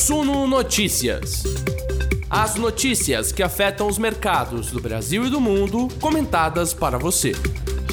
Suno Notícias. As notícias que afetam os mercados do Brasil e do mundo, comentadas para você.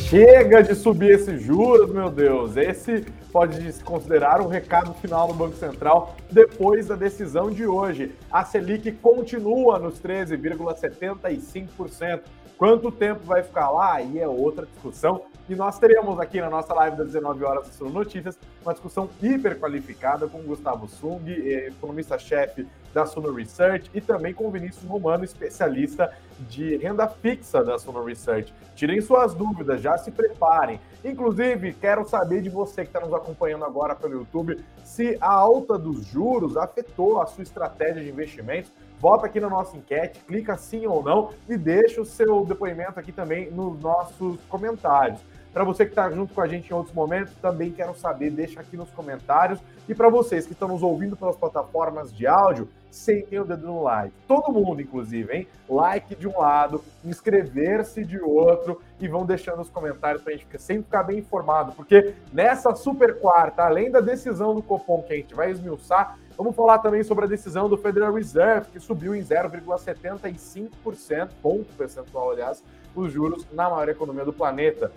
Chega de subir esses juros, meu Deus. Esse pode se considerar o recado final do Banco Central depois da decisão de hoje. A Selic continua nos 13,75%. Quanto tempo vai ficar lá? Aí é outra discussão. E nós teremos aqui na nossa live das 19 horas do Notícias uma discussão hiper qualificada com o Gustavo Sung, eh, economista-chefe da Suno Research, e também com o Vinícius Romano, especialista de renda fixa da Suno Research. Tirem suas dúvidas, já se preparem. Inclusive, quero saber de você que está nos acompanhando agora pelo YouTube se a alta dos juros afetou a sua estratégia de investimentos. Vota aqui na nossa enquete, clica sim ou não e deixa o seu depoimento aqui também nos nossos comentários. Para você que está junto com a gente em outros momentos, também quero saber, deixa aqui nos comentários. E para vocês que estão nos ouvindo pelas plataformas de áudio, sentem o dedo no like. Todo mundo, inclusive, hein? Like de um lado, inscrever-se de outro e vão deixando os comentários para a gente sempre ficar bem informado. Porque nessa super quarta, além da decisão do Copom que a gente vai esmiuçar, Vamos falar também sobre a decisão do Federal Reserve, que subiu em 0,75%, ponto percentual, aliás, os juros na maior economia do planeta.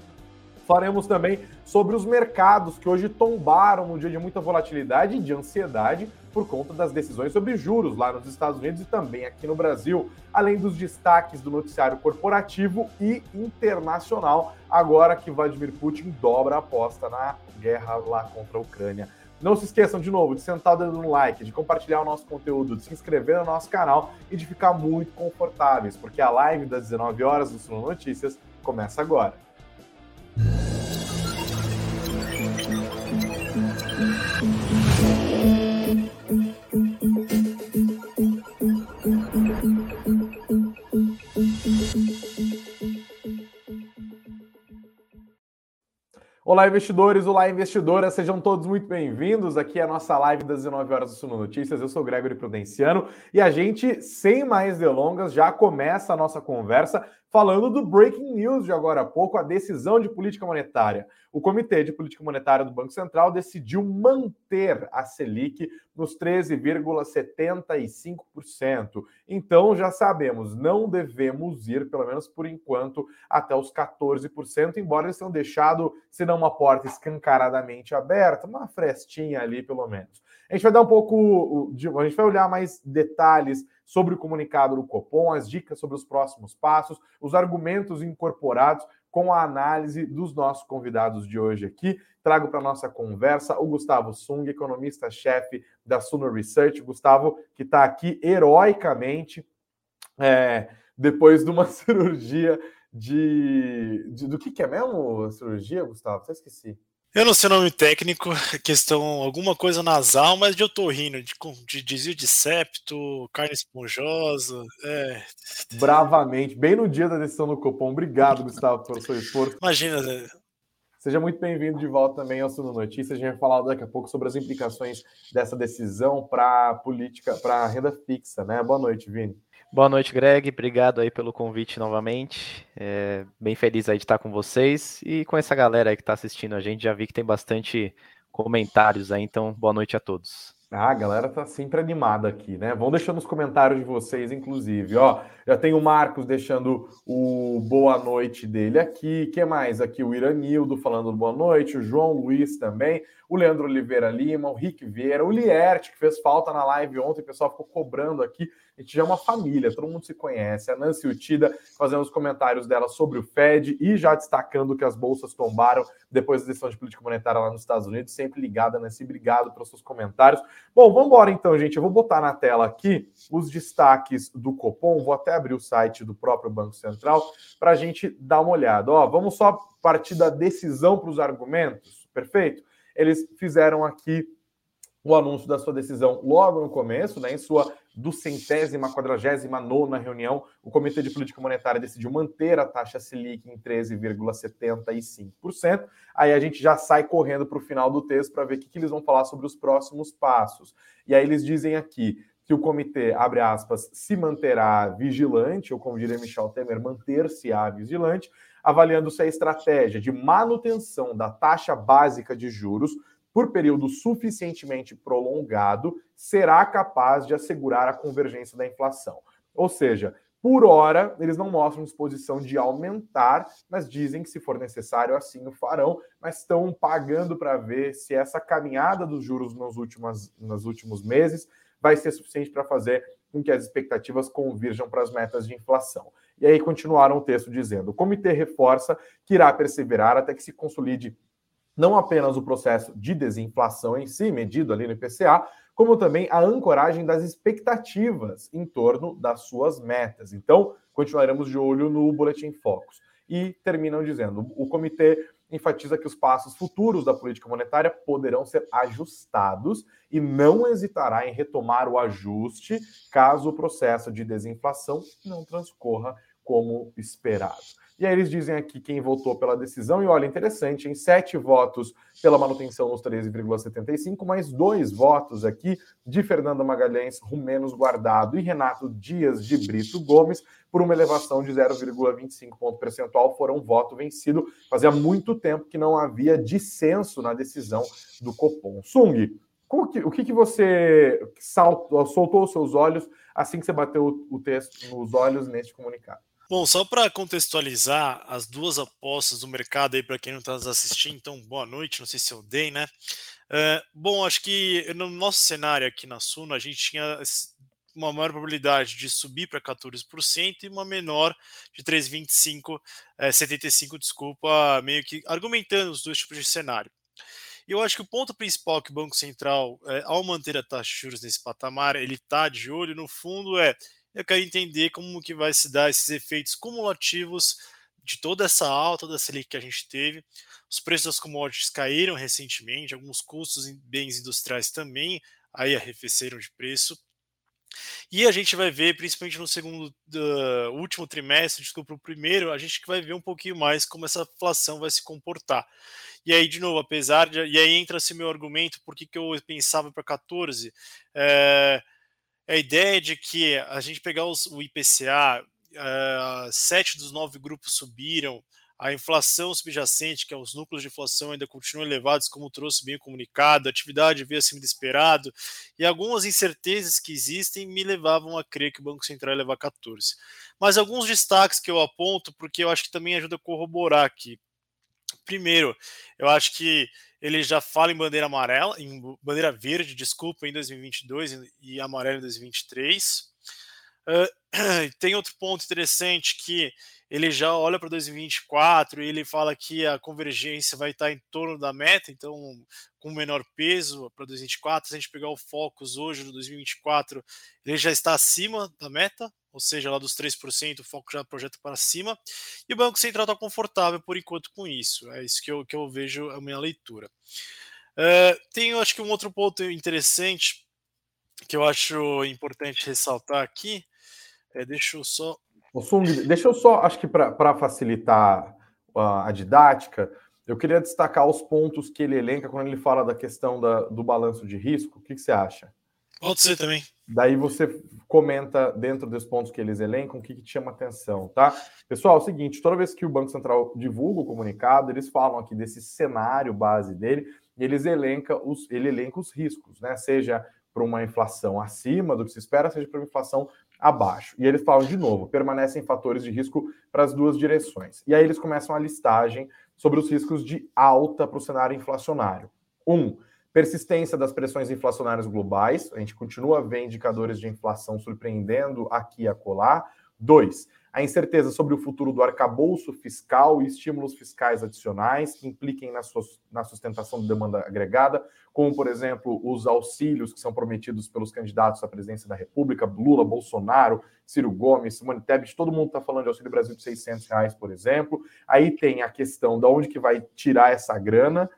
Falaremos também sobre os mercados que hoje tombaram no dia de muita volatilidade e de ansiedade por conta das decisões sobre juros lá nos Estados Unidos e também aqui no Brasil, além dos destaques do noticiário corporativo e internacional, agora que Vladimir Putin dobra a aposta na guerra lá contra a Ucrânia. Não se esqueçam de novo de sentar o dedo no like, de compartilhar o nosso conteúdo, de se inscrever no nosso canal e de ficar muito confortáveis, porque a live das 19 horas do Suno Notícias começa agora. Olá, investidores, olá, investidoras, sejam todos muito bem-vindos. Aqui é nossa live das 19 horas do Suno Notícias. Eu sou Gregory Prudenciano e a gente, sem mais delongas, já começa a nossa conversa falando do breaking news de agora há pouco, a decisão de política monetária. O Comitê de Política Monetária do Banco Central decidiu manter a Selic nos 13,75%. Então, já sabemos, não devemos ir, pelo menos por enquanto, até os 14%, embora eles tenham deixado, se não uma porta escancaradamente aberta, uma frestinha ali, pelo menos. A gente vai dar um pouco, a gente vai olhar mais detalhes sobre o comunicado do Copom, as dicas sobre os próximos passos, os argumentos incorporados com a análise dos nossos convidados de hoje aqui. Trago para nossa conversa o Gustavo Sung, economista-chefe da Suno Research. Gustavo, que está aqui heroicamente é, depois de uma cirurgia de, de, Do que, que é mesmo cirurgia, Gustavo? Até esqueci. Eu não sei o nome técnico, questão alguma coisa nasal, mas de otorrino, de, de desvio de septo, carne esponjosa. É. Bravamente, bem no dia da decisão do Copom. Obrigado, Gustavo, pelo seu esforço. Imagina, né? Seja muito bem-vindo de volta também ao Suno Notícias. A gente vai falar daqui a pouco sobre as implicações dessa decisão para a política, para a renda fixa, né? Boa noite, Vini. Boa noite, Greg. Obrigado aí pelo convite novamente. É, bem feliz aí de estar com vocês e com essa galera aí que está assistindo a gente. Já vi que tem bastante comentários aí, então boa noite a todos. Ah, a galera tá sempre animada aqui, né? Vão deixando os comentários de vocês, inclusive. Ó, já tem o Marcos deixando o boa noite dele aqui. que mais? Aqui o Iranildo falando boa noite, o João Luiz também, o Leandro Oliveira Lima, o Rick Vieira, o Lierte, que fez falta na live ontem, o pessoal ficou cobrando aqui a gente já é uma família, todo mundo se conhece. A Nancy Utida fazendo os comentários dela sobre o Fed e já destacando que as bolsas tombaram depois da decisão de política monetária lá nos Estados Unidos. Sempre ligada, Nancy. Obrigado pelos seus comentários. Bom, vamos embora então, gente. Eu vou botar na tela aqui os destaques do Copom. Vou até abrir o site do próprio Banco Central para a gente dar uma olhada. Ó, vamos só partir da decisão para os argumentos. Perfeito? Eles fizeram aqui o anúncio da sua decisão logo no começo, né, em sua do centésima, quadragésima nona reunião, o Comitê de Política Monetária decidiu manter a taxa Selic em 13,75%. Aí a gente já sai correndo para o final do texto para ver o que, que eles vão falar sobre os próximos passos. E aí eles dizem aqui que o comitê, abre aspas, se manterá vigilante, ou como diria Michel Temer, manter-se-á vigilante, avaliando se a estratégia de manutenção da taxa básica de juros por período suficientemente prolongado, será capaz de assegurar a convergência da inflação. Ou seja, por hora, eles não mostram disposição de aumentar, mas dizem que se for necessário, assim o farão, mas estão pagando para ver se essa caminhada dos juros nos últimos, nos últimos meses vai ser suficiente para fazer com que as expectativas convirjam para as metas de inflação. E aí continuaram o texto dizendo: o comitê reforça que irá perseverar até que se consolide não apenas o processo de desinflação em si, medido ali no IPCA, como também a ancoragem das expectativas em torno das suas metas. Então, continuaremos de olho no Boletim Focus. E terminam dizendo: o comitê enfatiza que os passos futuros da política monetária poderão ser ajustados e não hesitará em retomar o ajuste caso o processo de desinflação não transcorra como esperado. E aí eles dizem aqui quem votou pela decisão, e olha, interessante, em sete votos pela manutenção nos 13,75, mais dois votos aqui de Fernanda Magalhães Rumenos Guardado e Renato Dias de Brito Gomes, por uma elevação de 0,25 ponto percentual, foram voto vencido. Fazia muito tempo que não havia dissenso na decisão do Copom. Sung, que, o que, que você saltou, soltou os seus olhos assim que você bateu o texto nos olhos neste comunicado? Bom, só para contextualizar as duas apostas do mercado aí para quem não está nos assistindo, então boa noite, não sei se eu dei, né? Uh, bom, acho que no nosso cenário aqui na Suno, a gente tinha uma maior probabilidade de subir para 14% e uma menor de 3,25, é, 75, desculpa, meio que argumentando os dois tipos de cenário. E eu acho que o ponto principal que o Banco Central, é, ao manter a taxa de juros nesse patamar, ele está de olho, no fundo, é eu quero entender como que vai se dar esses efeitos cumulativos de toda essa alta da Selic que a gente teve. Os preços das commodities caíram recentemente, alguns custos em bens industriais também aí arrefeceram de preço. E a gente vai ver, principalmente no segundo uh, último trimestre, desculpa, o primeiro, a gente vai ver um pouquinho mais como essa inflação vai se comportar. E aí, de novo, apesar de. E aí entra esse meu argumento, por que, eu pensava para 14? É, a ideia de que a gente pegar os, o IPCA, uh, eh, sete dos nove grupos subiram, a inflação subjacente, que é os núcleos de inflação, ainda continuam elevados, como trouxe bem comunicado, a atividade veio acima do esperado, e algumas incertezas que existem me levavam a crer que o Banco Central ia levar 14. Mas alguns destaques que eu aponto, porque eu acho que também ajuda a corroborar aqui. Primeiro, eu acho que ele já fala em bandeira amarela, em bandeira verde, desculpa, em 2022 e amarela em 2023. Uh, tem outro ponto interessante que ele já olha para 2024 e ele fala que a convergência vai estar em torno da meta, então com menor peso para 2024. Se a gente pegar o Focus hoje no 2024, ele já está acima da meta, ou seja, lá dos 3%, o foco já projeta para cima, e o Banco Central está confortável por enquanto com isso. É isso que eu, que eu vejo a minha leitura. Uh, tem, acho que um outro ponto interessante que eu acho importante ressaltar aqui. É, deixa eu só. O Sung, deixa eu só, acho que para facilitar a, a, didática, eu queria destacar os pontos que ele elenca quando ele fala da questão da, do balanço de risco. O que, que você acha? Pode ser também. Daí você comenta dentro dos pontos que eles elencam o que, que te chama atenção, tá? Pessoal, é o seguinte: toda vez que o Banco Central divulga o comunicado, eles falam aqui desse cenário base dele e eles elenca os, ele elenca os riscos, né? Seja para uma inflação acima do que se espera, seja para uma inflação abaixo. E eles falam de novo, permanecem fatores de risco para as duas direções. E aí eles começam a listagem sobre os riscos de alta para o cenário inflacionário. Um, Persistência das pressões inflacionárias globais, a gente continua a ver indicadores de inflação surpreendendo aqui e acolá. Dois, a incerteza sobre o futuro do arcabouço fiscal e estímulos fiscais adicionais que impliquem na, sustentação da demanda agregada, como, por exemplo, os auxílios que são prometidos pelos candidatos à presidência da República, Lula, Bolsonaro, Ciro Gomes, Simone Tebet, todo mundo está falando de Auxílio Brasil de 600 reais, por exemplo. Aí tem a questão de onde que vai tirar essa grana,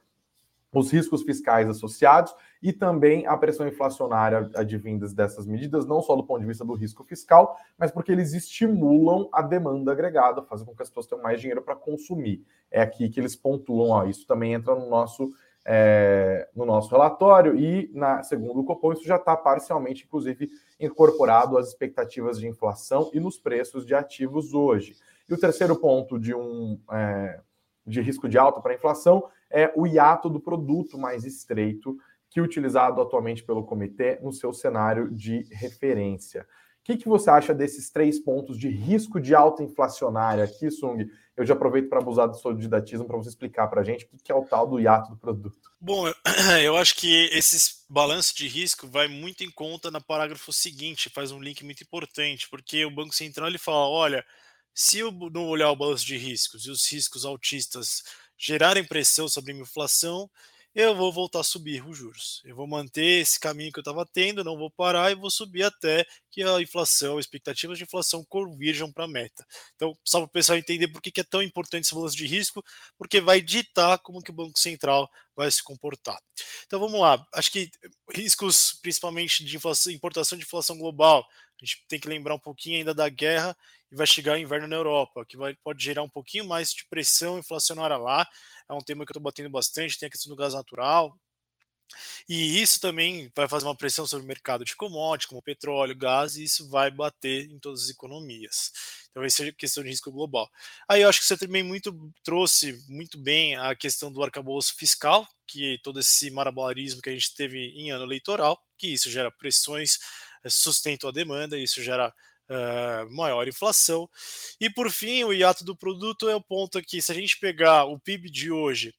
os riscos fiscais associados e também a pressão inflacionária advindas dessas medidas, não só do ponto de vista do risco fiscal, mas porque eles estimulam a demanda agregada, fazem com que as pessoas tenham mais dinheiro para consumir. É aqui que eles pontuam, ó, isso também entra no nosso, é, no nosso relatório e, na, segundo o Copom, isso já está parcialmente, inclusive, incorporado às expectativas de inflação e nos preços de ativos hoje. E o terceiro ponto de um... É, de risco de alta para a inflação é o hiato do produto mais estreito que é utilizado atualmente pelo comitê no seu cenário de referência. O que, que você acha desses três pontos de risco de alta inflacionária aqui, Sung? Eu já aproveito para abusar do seu didatismo para você explicar para a gente o que, que é o tal do hiato do produto. Bom, eu acho que esses balanços de risco vai muito em conta no parágrafo seguinte, faz um link muito importante, porque o Banco Central ele fala, olha, se eu não olhar o balanço de riscos e os riscos altistas gerarem pressão sobre a inflação, eu vou voltar a subir os juros. Eu vou manter esse caminho que eu estava tendo, não vou parar e vou subir até que a inflação, expectativas de inflação convirjam para a meta. Então, só para o pessoal entender por que é tão importante esse balanço de risco, porque vai ditar como que o Banco Central vai se comportar. Então vamos lá. Acho que riscos, principalmente de inflação, importação de inflação global, a gente tem que lembrar um pouquinho ainda da guerra e vai chegar o inverno na Europa, que vai, pode gerar um pouquinho mais de pressão inflacionária lá. É um tema que eu estou batendo bastante, tem a questão do gás natural. E isso também vai fazer uma pressão sobre o mercado de commodities, como petróleo, gás, e isso vai bater em todas as economias. Então, essa é questão de risco global. Aí eu acho que você também muito trouxe muito bem a questão do arcabouço fiscal, que todo esse marabolarismo que a gente teve em ano eleitoral, que isso gera pressões, eh, sustenta a demanda, isso gera uh, maior inflação. E por fim, o hiato do produto é o ponto aqui. Se a gente pegar o PIB de hoje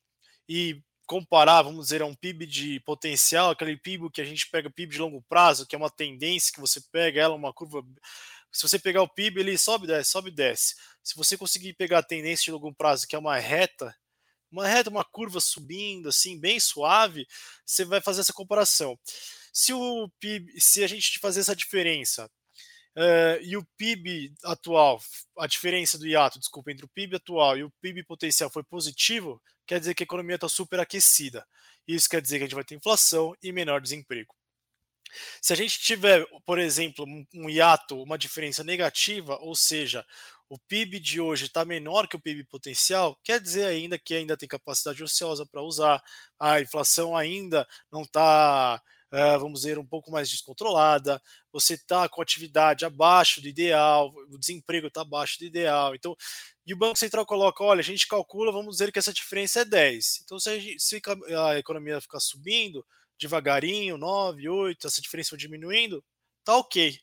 e comparar, vamos dizer, a um PIB de potencial, aquele PIB que a gente pega PIB de longo prazo, que é uma tendência que você pega ela, uma curva. Se você pegar o PIB, ele sobe, desce, sobe, desce. Se você conseguir pegar a tendência de longo prazo, que é uma reta, uma reta, uma curva subindo, assim, bem suave, você vai fazer essa comparação. Se o PIB, se a gente fazer essa diferença Uh, e o PIB atual, a diferença do hiato, desculpa, entre o PIB atual e o PIB potencial foi positivo, quer dizer que a economia está superaquecida. Isso quer dizer que a gente vai ter inflação e menor desemprego. Se a gente tiver, por exemplo, um hiato, uma diferença negativa, ou seja, o PIB de hoje está menor que o PIB potencial, quer dizer ainda que ainda tem capacidade ociosa para usar, a inflação ainda não está uh, vamos dizer, um pouco mais descontrolada, você está com atividade abaixo do ideal, o desemprego está abaixo do ideal. Então, e o Banco Central coloca: olha, a gente calcula, vamos dizer que essa diferença é 10. Então, se a, se a economia ficar subindo devagarinho, 9, 8, essa diferença diminuindo, tá ok.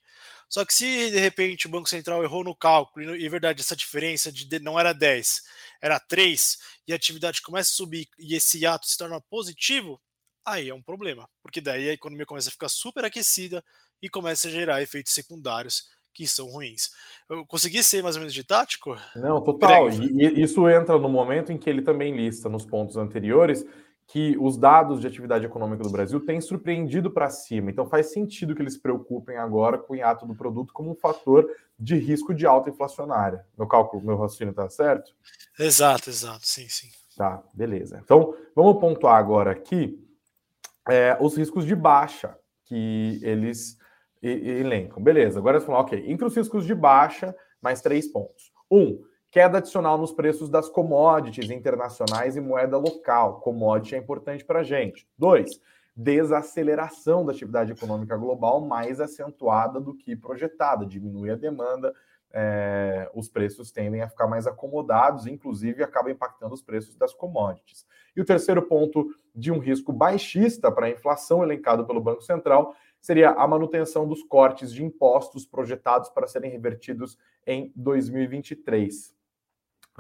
Só que se de repente o Banco Central errou no cálculo e, é verdade, essa diferença de não era 10, era 3, e a atividade começa a subir e esse ato se torna positivo, aí é um problema, porque daí a economia começa a ficar super aquecida e começa a gerar efeitos secundários que são ruins. Eu consegui ser mais ou menos didático? Não, total. E isso entra no momento em que ele também lista nos pontos anteriores que os dados de atividade econômica do Brasil têm surpreendido para cima. Então faz sentido que eles se preocupem agora com o hiato do produto como um fator de risco de alta inflacionária. Meu cálculo, meu raciocínio está certo? Exato, exato, sim, sim. Tá, beleza. Então vamos pontuar agora aqui é, os riscos de baixa que eles elencam. Beleza, agora eles falam, ok, entre os riscos de baixa, mais três pontos. Um, queda adicional nos preços das commodities internacionais e moeda local. Commodity é importante para a gente. Dois, desaceleração da atividade econômica global mais acentuada do que projetada, diminui a demanda, é, os preços tendem a ficar mais acomodados, inclusive acaba impactando os preços das commodities. E o terceiro ponto de um risco baixista para a inflação elencado pelo Banco Central seria a manutenção dos cortes de impostos projetados para serem revertidos em 2023.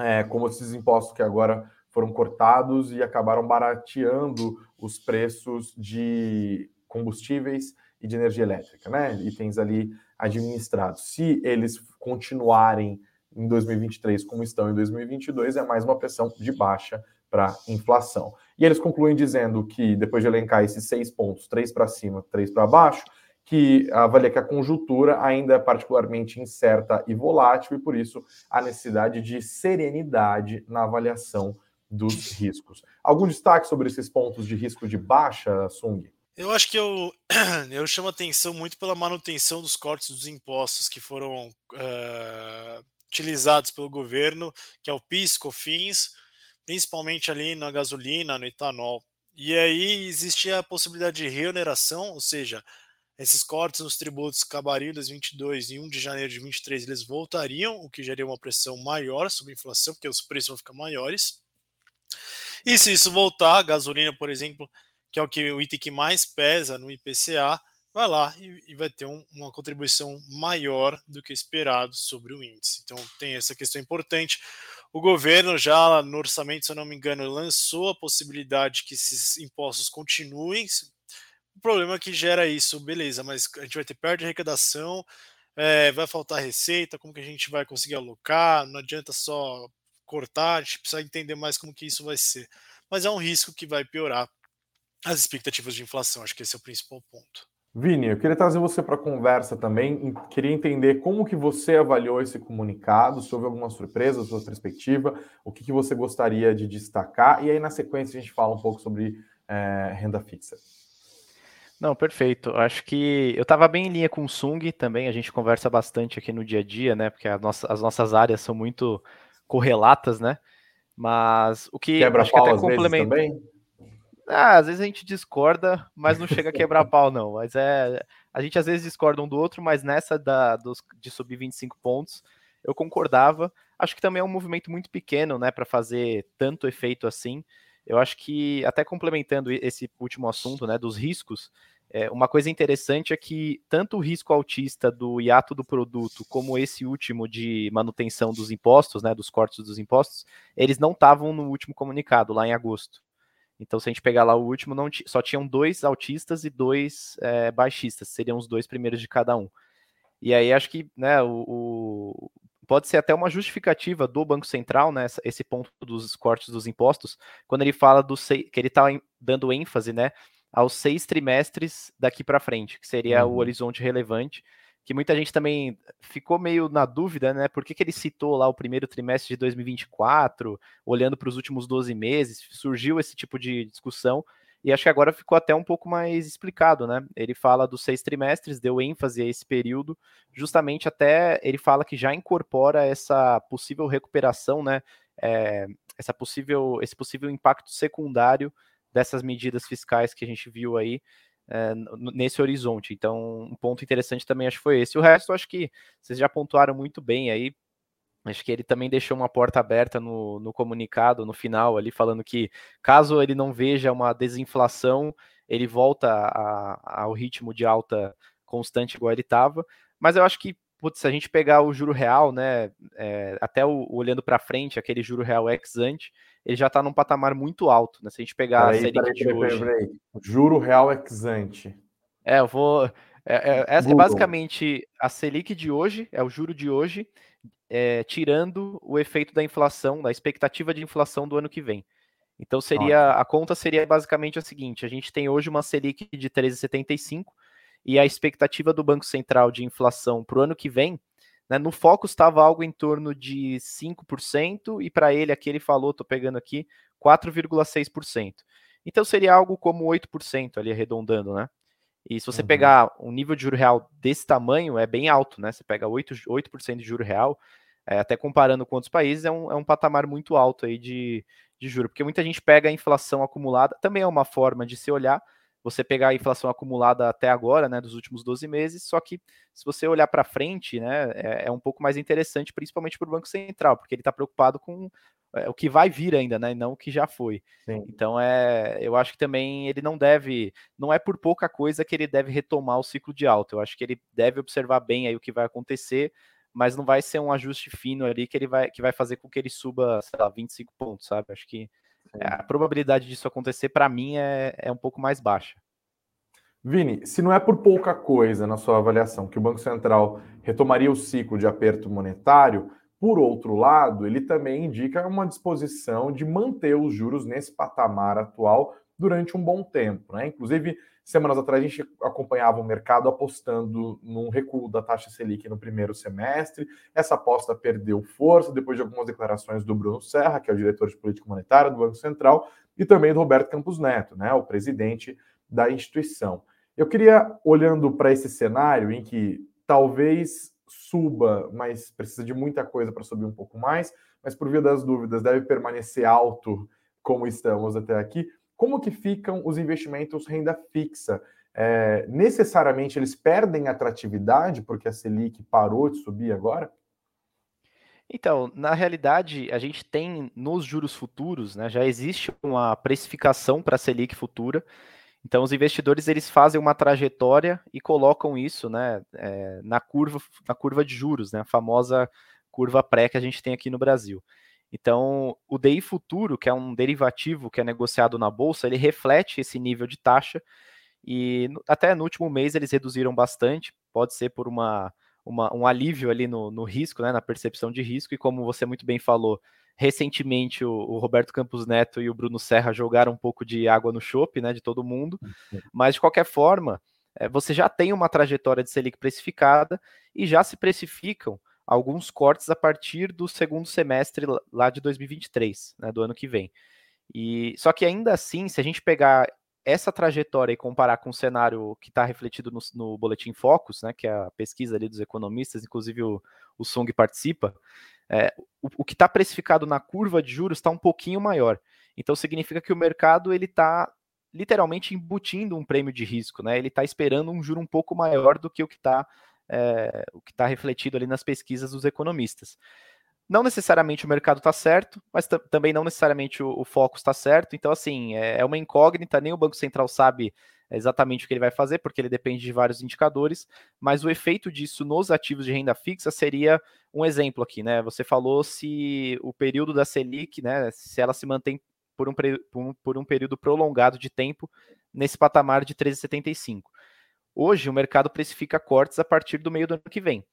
É, como esses impostos que agora foram cortados e acabaram barateando os preços de combustíveis e de energia elétrica, né? Itens ali administrados. Se eles continuarem em 2023 como estão em 2022, é mais uma pressão de baixa para inflação. E eles concluem dizendo que, depois de elencar esses seis pontos, três para cima, três para baixo, que avalia que a conjuntura ainda é particularmente incerta e volátil, e por isso a necessidade de serenidade na avaliação dos riscos. Algum destaque sobre esses pontos de risco de baixa, Sung? Eu acho que eu, eu chamo atenção muito pela manutenção dos cortes dos impostos que foram uh, utilizados pelo governo, que é o PIS, COFINS, principalmente ali na gasolina, no etanol. E aí existia a possibilidade de reoneração, ou seja, esses cortes nos tributos acabariam em 2022 e 1 de janeiro de 2023 eles voltariam, o que geraria uma pressão maior sobre a inflação, porque os preços vão ficar maiores. E se isso voltar, a gasolina, por exemplo, que é o que o item que mais pesa no IPCA, vai lá e, e vai ter um, uma contribuição maior do que esperado sobre o índice. Então tem essa questão importante. O governo já no orçamento, se eu não me engano, lançou a possibilidade que esses impostos continuem. O problema é que gera isso, beleza, mas a gente vai ter perda de arrecadação, é, vai faltar receita, como que a gente vai conseguir alocar, não adianta só cortar, a gente precisa entender mais como que isso vai ser. Mas é um risco que vai piorar as expectativas de inflação, acho que esse é o principal ponto. Vini, eu queria trazer você para a conversa também, queria entender como que você avaliou esse comunicado, se houve alguma surpresa, sua perspectiva, o que, que você gostaria de destacar, e aí na sequência a gente fala um pouco sobre é, renda fixa. Não, perfeito. Acho que eu estava bem em linha com o Sung também, a gente conversa bastante aqui no dia a dia, né, porque nossa, as nossas áreas são muito correlatas, né, mas o que Quebra acho que até complementa... Ah, às vezes a gente discorda, mas não chega a quebrar pau, não. Mas é. A gente às vezes discorda um do outro, mas nessa da, dos, de subir 25 pontos, eu concordava. Acho que também é um movimento muito pequeno, né, para fazer tanto efeito assim. Eu acho que, até complementando esse último assunto, né, dos riscos, é, uma coisa interessante é que tanto o risco autista do hiato do produto, como esse último de manutenção dos impostos, né, dos cortes dos impostos, eles não estavam no último comunicado, lá em agosto. Então, se a gente pegar lá o último, não só tinham dois autistas e dois é, baixistas, seriam os dois primeiros de cada um. E aí acho que né, o, o, pode ser até uma justificativa do Banco Central, né, esse ponto dos cortes dos impostos, quando ele fala do que ele está dando ênfase né, aos seis trimestres daqui para frente, que seria uhum. o horizonte relevante que muita gente também ficou meio na dúvida, né? Por que, que ele citou lá o primeiro trimestre de 2024, olhando para os últimos 12 meses, surgiu esse tipo de discussão, e acho que agora ficou até um pouco mais explicado, né? Ele fala dos seis trimestres, deu ênfase a esse período, justamente até ele fala que já incorpora essa possível recuperação, né? É, essa possível, esse possível impacto secundário dessas medidas fiscais que a gente viu aí, é, nesse horizonte. Então, um ponto interessante também acho que foi esse. O resto, acho que vocês já pontuaram muito bem aí. Acho que ele também deixou uma porta aberta no, no comunicado, no final, ali, falando que caso ele não veja uma desinflação, ele volta a, ao ritmo de alta constante igual ele estava. Mas eu acho que putz, se a gente pegar o juro real, né, é, até o, olhando para frente, aquele juro real ex ante, ele já está num patamar muito alto, né? Se a gente pegar peraí, a Selic peraí, de peraí, hoje. Peraí, Juro real ex ante. É, eu vou. É, é, essa é basicamente a Selic de hoje, é o juro de hoje, é, tirando o efeito da inflação, da expectativa de inflação do ano que vem. Então seria a conta seria basicamente a seguinte: a gente tem hoje uma Selic de 13,75 e a expectativa do Banco Central de inflação para o ano que vem, né, no foco estava algo em torno de 5%, e para ele, aqui ele falou, estou pegando aqui, 4,6%. Então seria algo como 8% ali arredondando, né? E se você uhum. pegar um nível de juro real desse tamanho, é bem alto, né? Você pega 8%, 8 de juro real, é, até comparando com outros países, é um, é um patamar muito alto aí de, de juro, porque muita gente pega a inflação acumulada, também é uma forma de se olhar, você pegar a inflação acumulada até agora, né, dos últimos 12 meses, só que se você olhar para frente, né, é, é, um pouco mais interessante, principalmente para o Banco Central, porque ele está preocupado com é, o que vai vir ainda, né, e não o que já foi. Sim. Então, é, eu acho que também ele não deve, não é por pouca coisa que ele deve retomar o ciclo de alta, eu acho que ele deve observar bem aí o que vai acontecer, mas não vai ser um ajuste fino ali que ele vai, que vai fazer com que ele suba, sei lá, 25 pontos, sabe? Acho que é, a probabilidade disso acontecer, para mim, é, é um pouco mais baixa. Vini, se não é por pouca coisa na sua avaliação que o Banco Central retomaria o ciclo de aperto monetário, por outro lado, ele também indica uma disposição de manter os juros nesse patamar atual durante um bom tempo. Né? Inclusive, Semanas atrás a gente acompanhava o mercado apostando num recuo da taxa Selic no primeiro semestre. Essa aposta perdeu força depois de algumas declarações do Bruno Serra, que é o diretor de política monetária do Banco Central, e também do Roberto Campos Neto, né, o presidente da instituição. Eu queria, olhando para esse cenário em que talvez suba, mas precisa de muita coisa para subir um pouco mais, mas por via das dúvidas deve permanecer alto como estamos até aqui. Como que ficam os investimentos renda fixa? É, necessariamente eles perdem atratividade porque a Selic parou de subir agora? Então, na realidade, a gente tem nos juros futuros, né, já existe uma precificação para a Selic futura. Então, os investidores eles fazem uma trajetória e colocam isso, né, é, na curva, na curva de juros, né, a famosa curva pré que a gente tem aqui no Brasil. Então, o DI futuro, que é um derivativo que é negociado na bolsa, ele reflete esse nível de taxa e até no último mês eles reduziram bastante. Pode ser por uma uma, um alívio ali no, no, risco, né, na percepção de risco, e como você muito bem falou, recentemente o, o, Roberto Campos Neto e o Bruno Serra jogaram um pouco de água no chope, né, de todo mundo, mas de qualquer forma, é, você já tem uma trajetória de Selic precificada e já se precificam alguns cortes a partir do segundo semestre lá de 2023, né, do ano que vem. E só que ainda assim, se a gente pegar essa trajetória e comparar com o cenário que está refletido no, no, Boletim Focus, né, que é a pesquisa ali dos economistas, inclusive o, o Song participa, é, o, o, que está precificado na curva de juros está um pouquinho maior. Então significa que o mercado ele está literalmente embutindo um prêmio de risco, né? Ele está esperando um juro um pouco maior do que o que está é, o que está refletido ali nas pesquisas dos economistas. Não necessariamente o mercado está certo, mas também não necessariamente o, o foco está certo. Então, assim, é, é, uma incógnita, nem o Banco Central sabe exatamente o que ele vai fazer, porque ele depende de vários indicadores, mas o efeito disso nos ativos de renda fixa seria um exemplo aqui, né? Você falou se o período da Selic, né, se ela se mantém por um, por um, por um período prolongado de tempo nesse patamar de 13,75. Hoje, o mercado precifica cortes a partir do meio do ano que vem.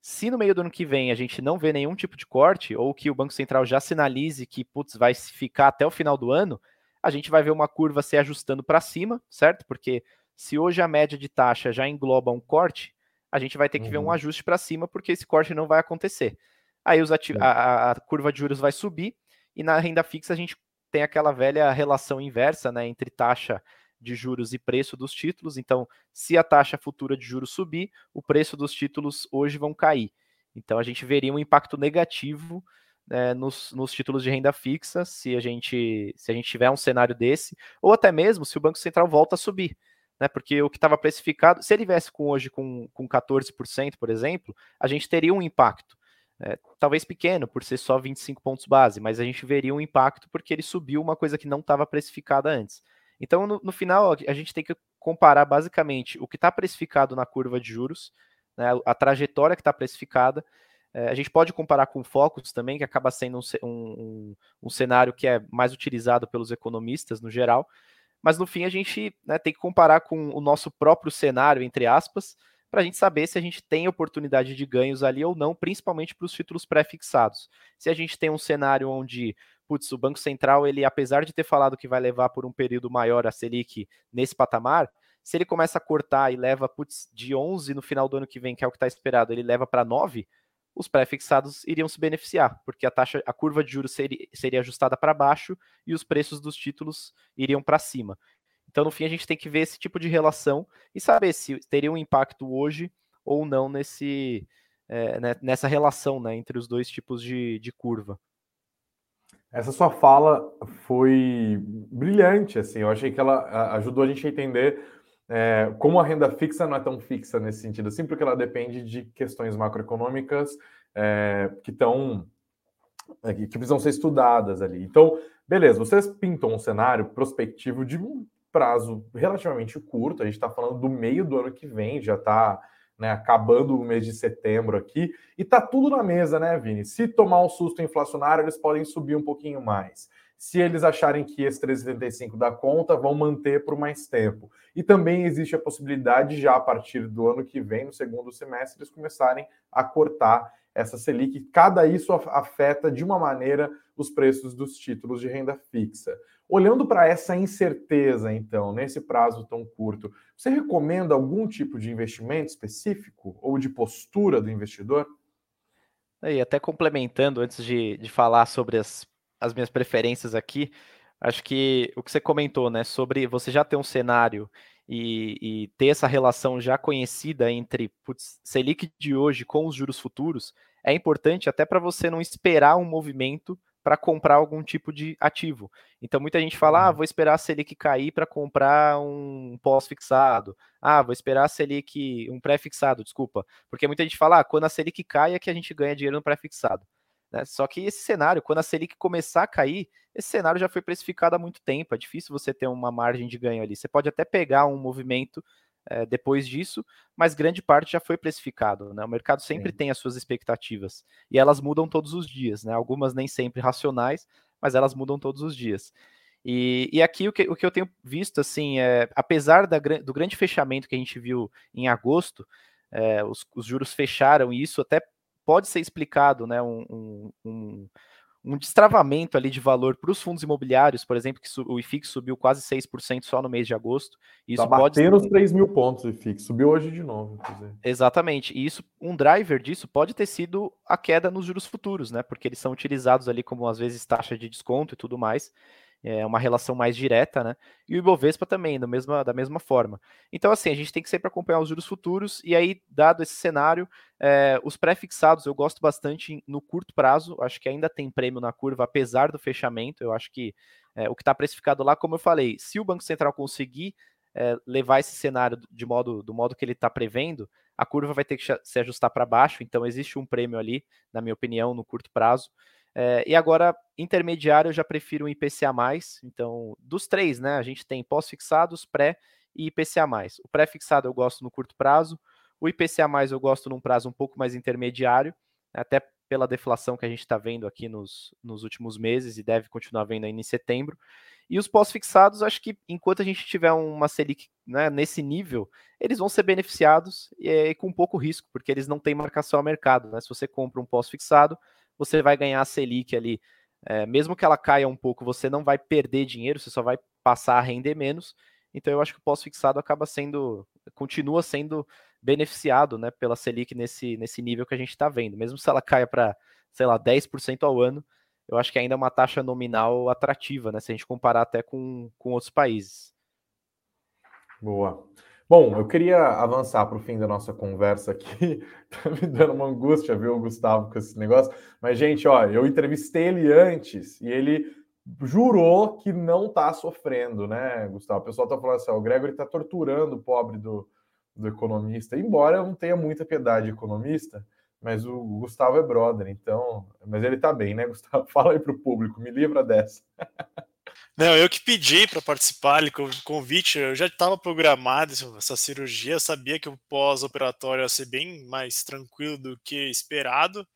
Se no meio do ano que vem a gente não vê nenhum tipo de corte, ou que o Banco Central já sinalize que putz, vai ficar até o final do ano, a gente vai ver uma curva se ajustando para cima, certo? Porque se hoje a média de taxa já engloba um corte, a gente vai ter que uhum. ver um uhum. ajuste para cima, porque esse corte não vai acontecer. Aí ativ- a, a, curva de juros vai subir, e na renda fixa a gente tem aquela velha relação inversa né, entre taxa de juros e preço dos títulos. Então, se a taxa futura de juros subir, o preço dos títulos hoje vão cair. Então, a gente veria um impacto negativo né, nos, nos, títulos de renda fixa se a gente se a gente tiver um cenário desse, ou até mesmo se o Banco Central volta a subir. Né, porque o que estava precificado, se ele viesse com hoje com, com 14%, por exemplo, a gente teria um impacto. É, talvez pequeno, por ser só 25 pontos base, mas a gente veria um impacto porque ele subiu uma coisa que não estava precificada antes. Então, no, no, final, a gente tem que comparar basicamente o que está precificado na curva de juros, né, a trajetória que está precificada. É, a gente pode comparar com o Focus também, que acaba sendo um, um, um, cenário que é mais utilizado pelos economistas no geral. Mas no fim, a gente né, tem que comparar com o nosso próprio cenário, entre aspas, para a gente saber se a gente tem oportunidade de ganhos ali ou não, principalmente para os títulos pré-fixados. Se a gente tem um cenário onde putz, o Banco Central, ele, apesar de ter falado que vai levar por um período maior a Selic nesse patamar, se ele começa a cortar e leva, putz, de 11 no final do ano que vem, que é o que está esperado, ele leva para 9, os pré-fixados iriam se beneficiar, porque a taxa, a curva de juros seria, seria ajustada para baixo e os preços dos títulos iriam para cima. Então, no fim, a gente tem que ver esse tipo de relação e saber se teria um impacto hoje ou não nesse, é, nessa relação né, entre os dois tipos de, de curva. Essa sua fala foi brilhante, assim. Eu achei que ela ajudou a gente a entender é, como a renda fixa não é tão fixa nesse sentido, assim, porque ela depende de questões macroeconômicas é, que estão é, que precisam ser estudadas ali. Então, beleza, vocês pintam um cenário prospectivo de um prazo relativamente curto. A gente está falando do meio do ano que vem, já está né, acabando o mês de setembro aqui, e tá tudo na mesa, né, Vini? Se tomar um susto inflacionário, eles podem subir um pouquinho mais. Se eles acharem que esse 3,75 dá conta, vão manter por mais tempo. E também existe a possibilidade, já a partir do ano que vem, no segundo semestre, eles começarem a cortar essa Selic. Cada isso afeta de uma maneira os preços dos títulos de renda fixa. Olhando para essa incerteza, então, nesse prazo tão curto, você recomenda algum tipo de investimento específico ou de postura do investidor? E até complementando, antes de, de falar sobre as, as minhas preferências aqui, acho que o que você comentou, né, sobre você já ter um cenário e, e ter essa relação já conhecida entre putz, Selic de hoje com os juros futuros, é importante até para você não esperar um movimento para comprar algum tipo de ativo. Então muita gente fala: ah, uhum. vou esperar a Selic cair para comprar um pós-fixado. Ah, vou esperar a Selic, um pré-fixado, desculpa. Porque muita gente fala: ah, quando a Selic cai é que a gente ganha dinheiro no pré-fixado. Né? Só que esse cenário, quando a Selic começar a cair, esse cenário já foi precificado há muito tempo. É difícil você ter uma margem de ganho ali. Você pode até pegar um movimento é, depois disso, mas grande parte já foi precificado. Né? O mercado sempre Sim. tem as suas expectativas e elas mudam todos os dias. Né? Algumas nem sempre racionais, mas elas mudam todos os dias. E, e aqui o que, o que eu tenho visto, assim, é, apesar da, do grande fechamento que a gente viu em agosto, é, os, os, juros fecharam e isso até pode ser explicado, né? Um, um, um destravamento ali de valor para os fundos imobiliários, por exemplo, que o IFIX subiu quase 6% só no mês de agosto. Isso tá pode batendo os 3 mil pontos o IFIX, subiu hoje de novo. Exatamente, e isso, um driver disso pode ter sido a queda nos juros futuros, né? Porque eles são utilizados ali como às vezes taxa de desconto e tudo mais é uma relação mais direta, né? E o Ibovespa também, da mesma, da mesma forma. Então, assim, a gente tem que sempre acompanhar os juros futuros, e aí, dado esse cenário, é, os pré-fixados eu gosto bastante no curto prazo, acho que ainda tem prêmio na curva, apesar do fechamento, eu acho que é, o que está precificado lá, como eu falei, se o Banco Central conseguir é, levar esse cenário de modo, do modo que ele está prevendo, a curva vai ter que se ajustar para baixo, então existe um prêmio ali, na minha opinião, no curto prazo. É, e agora, intermediário, eu já prefiro um IPCA. Então, dos três, né? A gente tem pós-fixados, pré e IPCA. O pré-fixado eu gosto no curto prazo, o IPCA eu gosto num prazo um pouco mais intermediário, até pela deflação que a gente está vendo aqui nos, nos últimos meses e deve continuar vendo ainda em setembro. E os pós-fixados, acho que enquanto a gente tiver uma Selic né, nesse nível, eles vão ser beneficiados e, e, com pouco risco, porque eles não têm marcação ao mercado. Né? Se você compra um pós-fixado, você vai ganhar a Selic ali. É, mesmo que ela caia um pouco, você não vai perder dinheiro, você só vai passar a render menos. Então eu acho que o pós-fixado acaba sendo, continua sendo beneficiado né, pela Selic nesse, nesse nível que a gente está vendo. Mesmo se ela caia para, sei lá, 10% ao ano, eu acho que ainda é uma taxa nominal atrativa, né? Se a gente comparar até com, com outros países. Boa. Bom, eu queria avançar para o fim da nossa conversa aqui. tá me dando uma angústia, viu, Gustavo, com esse negócio. Mas, gente, ó, eu entrevistei ele antes e ele jurou que não está sofrendo, né, Gustavo? O pessoal está falando assim, ó, o Gregory está torturando o pobre do, do economista. Embora eu não tenha muita piedade de economista, mas o Gustavo é brother, então. Mas ele está bem, né, Gustavo? Fala aí para o público, me livra dessa. Não, eu que pedi para participar, ele convite, eu já estava programado essa cirurgia, sabia que o pós-operatório ia ser bem mais tranquilo do que esperado,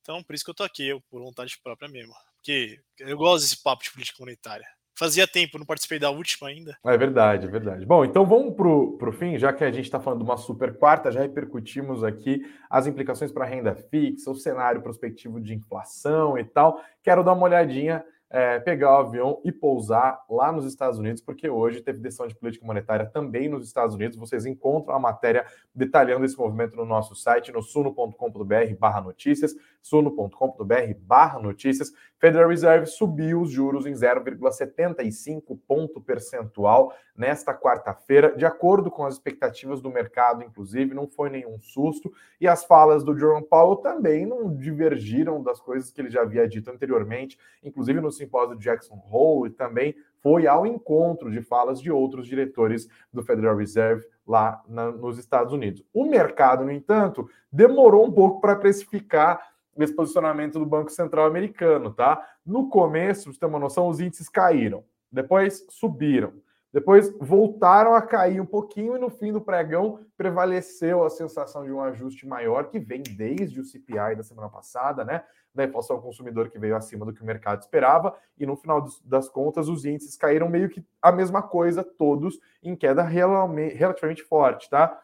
então por isso que eu tô aqui, eu por vontade própria mesmo, porque eu gosto desse papo de política monetária. Fazia tempo, não participei da última ainda. É verdade, é verdade. Bom, então vamos para o fim, já que a gente está falando de uma super quarta, já repercutimos aqui as implicações para a renda fixa, o cenário prospectivo de inflação e tal. Quero dar uma olhadinha é, pegar o avião e pousar lá nos Estados Unidos, porque hoje teve decisão de política monetária também nos Estados Unidos. Vocês encontram a matéria detalhando esse movimento no nosso site, no suno.com.br barra notícias, suno.com.br barra notícias. Federal Reserve subiu os juros em 0,75 ponto percentual nesta quarta-feira, de acordo com as expectativas do mercado, inclusive, não foi nenhum susto, e as falas do Jerome Powell também não divergiram das coisas que ele já havia dito anteriormente, inclusive no simpósio de Jackson Hole, e também foi ao encontro de falas de outros diretores do Federal Reserve lá na, nos Estados Unidos. O mercado, no entanto, demorou um pouco para precificar esse posicionamento do Banco Central americano, tá? No começo, para você ter uma noção, os índices caíram, depois subiram. Depois voltaram a cair um pouquinho e no fim do pregão prevaleceu a sensação de um ajuste maior que vem desde o CPI da semana passada, né? Da inflação ao consumidor que veio acima do que o mercado esperava e no final das contas os índices caíram meio que a mesma coisa, todos em queda relativamente forte, tá?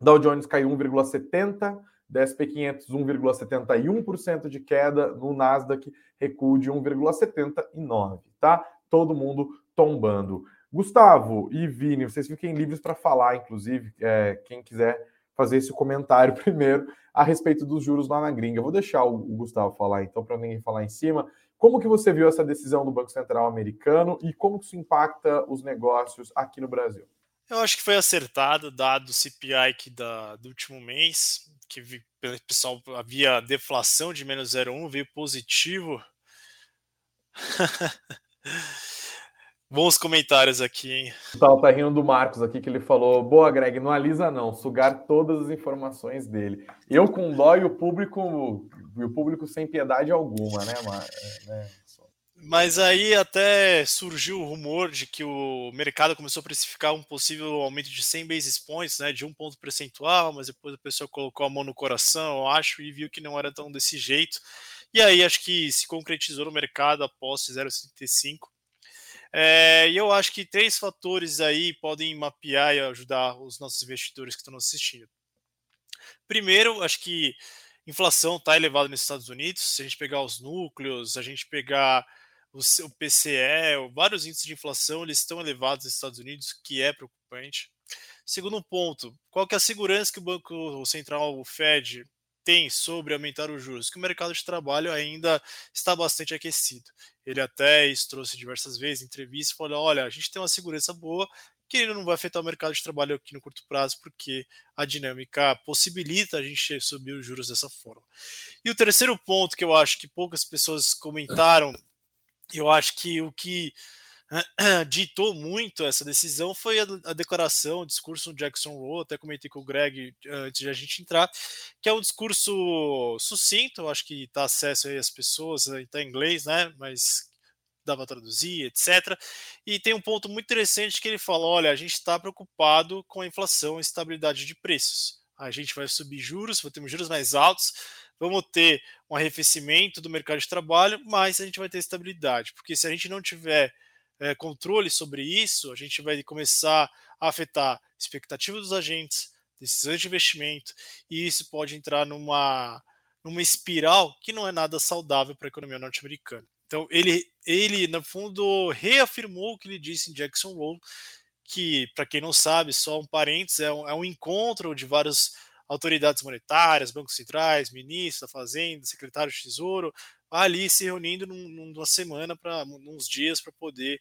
Dow Jones caiu 1,70, SP 500 1,71% de queda, no Nasdaq recuo de 1,79, tá? Todo mundo tombando. Gustavo e Vini, vocês fiquem livres para falar, inclusive, é, quem quiser fazer esse comentário primeiro a respeito dos juros lá na gringa. Vou deixar o, o Gustavo falar, então, para ninguém falar em cima. Como que você viu essa decisão do Banco Central americano e como que isso impacta os negócios aqui no Brasil? Eu acho que foi acertado, dado o CPI que da, do último mês, que pessoal havia deflação de menos 0,1, veio positivo. Bons comentários aqui, hein? O tá rindo do Marcos aqui, que ele falou: boa, Greg, não alisa não, sugar todas as informações dele. Eu com dó e o público, e o público sem piedade alguma, né, é, né? Mas aí até surgiu o rumor de que o mercado começou a precificar um possível aumento de 100 basis points, né, de um ponto percentual, mas depois a pessoa colocou a mão no coração, eu acho, e viu que não era tão desse jeito. E aí acho que se concretizou no mercado após 0,75. É, e eu acho que três fatores aí podem mapear e ajudar os nossos investidores que estão nos assistindo. Primeiro, acho que inflação está elevada nos Estados Unidos. Se a gente pegar os núcleos, a gente pegar o, o PCE, vários índices de inflação, eles estão elevados nos Estados Unidos, que é preocupante. Segundo ponto, qual que é a segurança que o Banco Central, o Fed, tem sobre aumentar os juros? Que o mercado de trabalho ainda está bastante aquecido. Ele até isso trouxe diversas vezes em entrevistas, falou, olha, a gente tem uma segurança boa, que ele não vai afetar o mercado de trabalho aqui no curto prazo, porque a dinâmica possibilita a gente subir os juros dessa forma. E o terceiro ponto que eu acho que poucas pessoas comentaram eu acho que o que ditou muito essa decisão foi a, a, declaração, o discurso do Jackson Hole, até comentei com o Greg antes de a gente entrar, que é um discurso sucinto, acho que está acesso aí às pessoas, está em inglês, né, mas dá para traduzir, etc. E tem um ponto muito interessante que ele fala, olha, a gente está preocupado com a inflação e estabilidade de preços. A gente vai subir juros, vai ter juros mais altos, vamos ter um arrefecimento do mercado de trabalho, mas a gente vai ter estabilidade, porque se a gente não tiver é, controle sobre isso, a gente vai começar a afetar expectativa dos agentes, decisões de investimento, e isso pode entrar numa, numa espiral que não é nada saudável para a economia norte-americana. Então, ele, ele, no fundo, reafirmou o que ele disse em Jackson Hole, que, para quem não sabe, só um parênteses, é um, é um encontro de vários autoridades monetárias, bancos centrais, ministros da Fazenda, secretário de Tesouro, ali se reunindo num, numa semana, para uns dias, para poder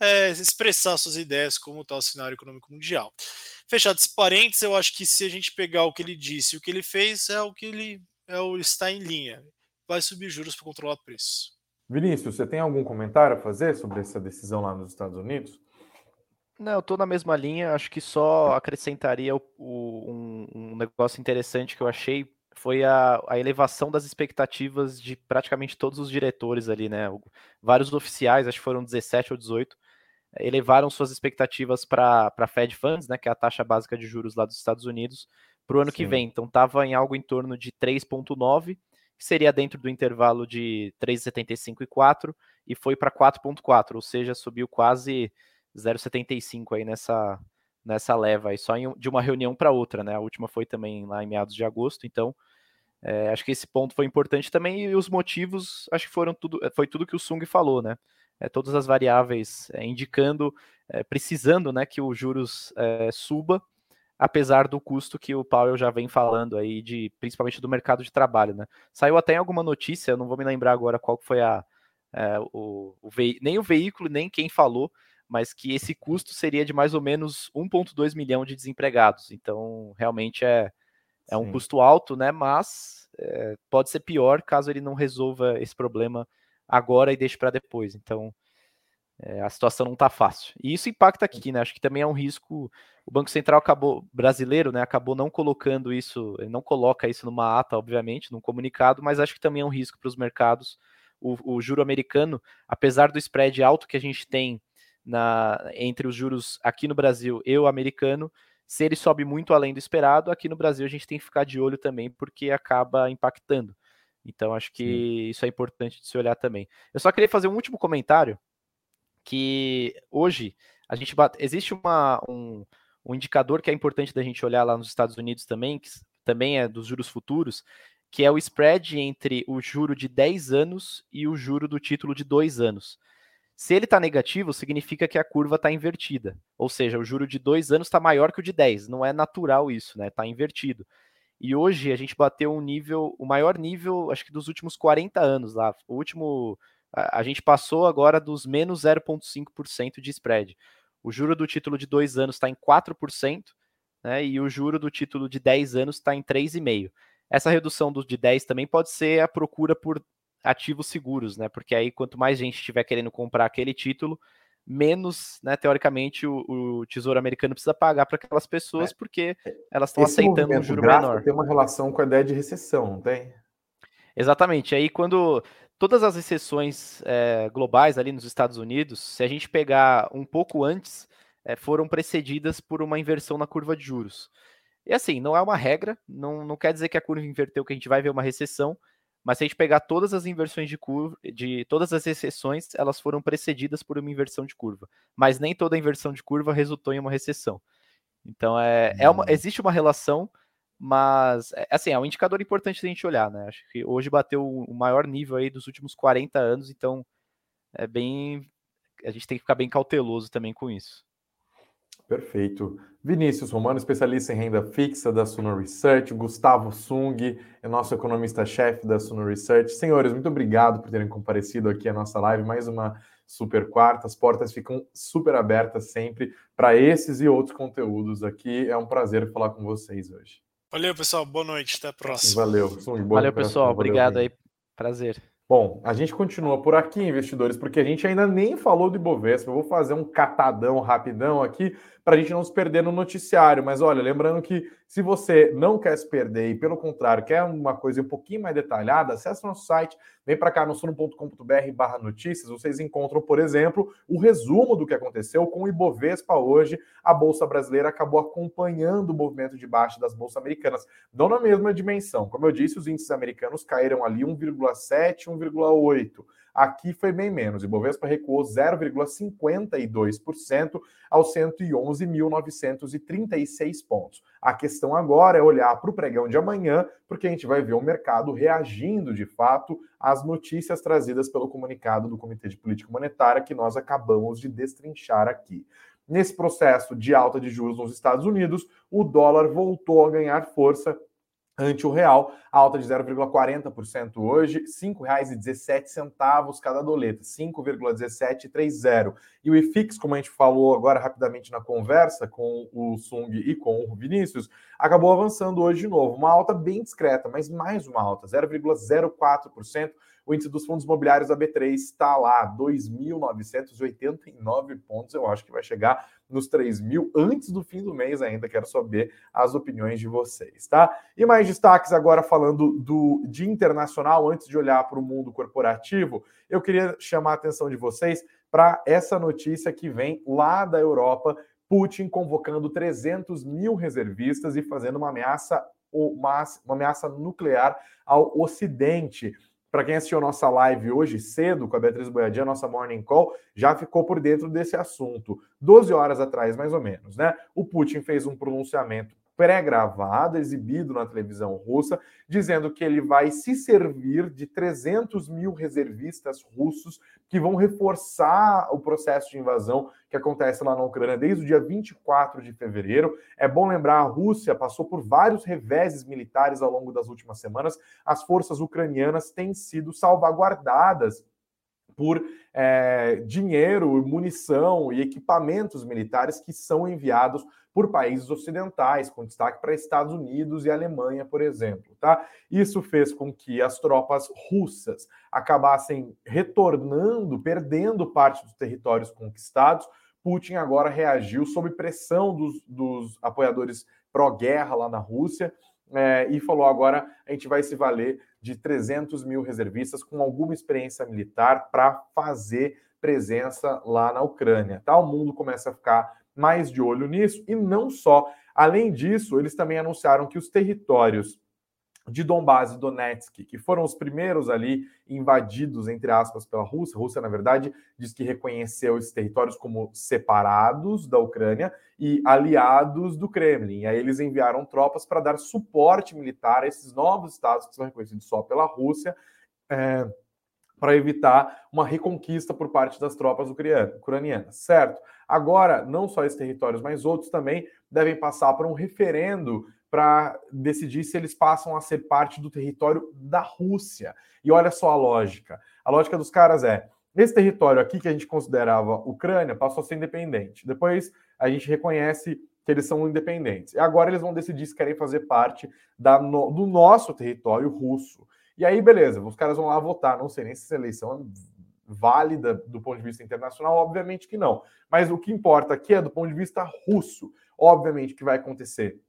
é, expressar suas ideias como está o cenário econômico mundial. Fechado esse parênteses, eu acho que se a gente pegar o que ele disse e o que ele fez, é o que ele é o, está em linha. Vai subir juros para controlar preços. Vinícius, você tem algum comentário a fazer sobre essa decisão lá nos Estados Unidos? Não, eu tô na mesma linha, acho que só acrescentaria o, o, um, um, negócio interessante que eu achei foi a, a, elevação das expectativas de praticamente todos os diretores ali, né? Vários oficiais, acho que foram 17 ou 18, elevaram suas expectativas para a Fed Funds, né, que é a taxa básica de juros lá dos Estados Unidos, para o ano Sim. que vem. Então estava em algo em torno de 3,9, que seria dentro do intervalo de 3,75 e 4, e foi para 4,4, ou seja, subiu quase 0,75 aí nessa, nessa leva aí, só em, de uma reunião para outra, né? A última foi também lá em meados de agosto, então é, acho que esse ponto foi importante também e os motivos, acho que foram tudo, foi tudo que o Sung falou, né? É, todas as variáveis é, indicando, é, precisando, né, que o juros é, suba, apesar do custo que o Powell já vem falando aí de, principalmente do mercado de trabalho, né? Saiu até em alguma notícia, não vou me lembrar agora qual foi a, é, o, o nem o veículo nem quem falou, mas que esse custo seria de mais ou menos 1,2 milhão de desempregados. Então, realmente é, é um custo alto, né? Mas é, pode ser pior caso ele não resolva esse problema agora e deixe para depois. Então, é, a situação não está fácil. E isso impacta aqui, né? Acho que também é um risco. O Banco Central acabou brasileiro, né? Acabou não colocando isso, ele não coloca isso numa ata, obviamente, num comunicado, mas acho que também é um risco para os mercados. O, o juro americano, apesar do spread alto que a gente tem na, entre os juros aqui no Brasil e o americano, se ele sobe muito além do esperado, aqui no Brasil a gente tem que ficar de olho também, porque acaba impactando. Então, acho que Sim. isso é importante de se olhar também. Eu só queria fazer um último comentário, que hoje a gente bate, existe uma, um, um indicador que é importante da gente olhar lá nos Estados Unidos também, que também é dos juros futuros, que é o spread entre o juro de 10 anos e o juro do título de 2 anos. Se ele está negativo, significa que a curva está invertida. Ou seja, o juro de dois anos está maior que o de 10. Não é natural isso, né? Está invertido. E hoje a gente bateu um nível, o maior nível, acho que dos últimos 40 anos lá. O último. A, gente passou agora dos menos 0,5% de spread. O juro do título de dois anos está em 4%, né? E o juro do título de 10 anos está em 3,5%. Essa redução do de 10 também pode ser a procura por ativos seguros, né? Porque aí quanto mais gente estiver querendo comprar aquele título, menos, né, teoricamente, o, o, Tesouro Americano precisa pagar para aquelas pessoas, é. porque elas estão aceitando um juro menor. Tem uma relação com a ideia de recessão, não tem? Exatamente. Aí quando todas as recessões é, globais ali nos Estados Unidos, se a gente pegar um pouco antes, é, foram precedidas por uma inversão na curva de juros. E assim, não é uma regra, não, não quer dizer que a curva inverteu que a gente vai ver uma recessão, mas se a gente pegar todas as inversões de curva, de todas as recessões, elas foram precedidas por uma inversão de curva. Mas nem toda inversão de curva resultou em uma recessão. Então é, é uma, hum. existe uma relação, mas é, assim, é um indicador importante da gente olhar, né? Acho que hoje bateu o maior nível aí dos últimos 40 anos, então é bem. A gente tem que ficar bem cauteloso também com isso. Perfeito. Vinícius Romano, especialista em renda fixa da Suno Research, Gustavo Sung, é nosso economista-chefe da Suno Research. Senhores, muito obrigado por terem comparecido aqui à nossa live, mais uma super quarta. As portas ficam super abertas sempre para esses e outros conteúdos aqui. É um prazer falar com vocês hoje. Valeu, pessoal. Boa noite. Até a próxima. Valeu. Sung, Valeu, pessoal. Obrigado aí. Prazer. Bom, a gente continua por aqui, investidores, porque a gente ainda nem falou do Ibovespa. Eu vou fazer um catadão rapidão aqui para a gente não se perder no noticiário. Mas olha, lembrando que se você não quer se perder e, pelo contrário, quer uma coisa um pouquinho mais detalhada, acesse nosso site, vem para cá no suno.com.br barra notícias. Vocês encontram, por exemplo, o resumo do que aconteceu com o Ibovespa hoje. A Bolsa Brasileira acabou acompanhando o movimento de baixa das bolsas americanas, não na mesma dimensão. Como eu disse, os índices americanos caíram ali 1,7, 1,8. Aqui foi bem menos. Ibovespa recuou 0,52% aos 111.936 pontos. A questão agora é olhar para o pregão de amanhã, porque a gente vai ver o mercado reagindo de fato às notícias trazidas pelo comunicado do Comitê de Política Monetária que nós acabamos de destrinchar aqui. Nesse processo de alta de juros nos Estados Unidos, o dólar voltou a ganhar força ante o real, alta de 0,40% hoje, R$ 5,17 cada doleta, 5,1730. E o IFIX, como a gente falou agora rapidamente na conversa com o Sung e com o Vinícius, acabou avançando hoje de novo, uma alta bem discreta, mas mais uma alta, 0,04%. O índice dos fundos imobiliários da B3 está lá, 2.989 pontos. Eu acho que vai chegar nos 3 mil antes do fim do mês ainda. Quero saber as opiniões de vocês, tá? E mais destaques agora falando do de internacional, antes de olhar para o mundo corporativo, eu queria chamar a atenção de vocês para essa notícia que vem lá da Europa. Putin convocando 300 mil reservistas e fazendo uma ameaça, uma, ameaça nuclear ao Ocidente. Para quem assistiu nossa live hoje cedo com a Beatriz Boiadinha, nossa morning call, já ficou por dentro desse assunto. 12 horas atrás, mais ou menos, né? O Putin fez um pronunciamento pré-gravado, exibido na televisão russa, dizendo que ele vai se servir de 300 mil reservistas russos que vão reforçar o processo de invasão que acontece lá na Ucrânia desde o dia 24 de fevereiro. É bom lembrar, a Rússia passou por vários reveses militares ao longo das últimas semanas. As forças ucranianas têm sido salvaguardadas por é, dinheiro, munição e equipamentos militares que são enviados por países ocidentais, com destaque para Estados Unidos e Alemanha, por exemplo. Tá? Isso fez com que as tropas russas acabassem retornando, perdendo parte dos territórios conquistados. Putin agora reagiu sob pressão dos, dos apoiadores pró-guerra lá na Rússia é, e falou agora a gente vai se valer de 300 mil reservistas com alguma experiência militar para fazer presença lá na Ucrânia. Tá? O mundo começa a ficar mais de olho nisso e não só. Além disso, eles também anunciaram que os territórios de Donbass e Donetsk, que foram os primeiros ali invadidos, entre aspas, pela Rússia. A Rússia, na verdade, diz que reconheceu esses territórios como separados da Ucrânia e aliados do Kremlin. E aí eles enviaram tropas para dar suporte militar a esses novos estados que são reconhecidos só pela Rússia. É, para evitar uma reconquista por parte das tropas ucranianas, certo? Agora, não só esses territórios, mas outros também devem passar por um referendo para decidir se eles passam a ser parte do território da Rússia. E olha só a lógica. A lógica dos caras é: esse território aqui que a gente considerava Ucrânia passou a ser independente. Depois a gente reconhece que eles são independentes. E agora eles vão decidir se querem fazer parte da, no, do nosso território russo. E aí, beleza, os caras vão lá votar. Não sei nem se essa eleição válida do ponto de vista internacional? Obviamente que não. Mas o que importa aqui é do ponto de vista russo. Obviamente que vai acontecer.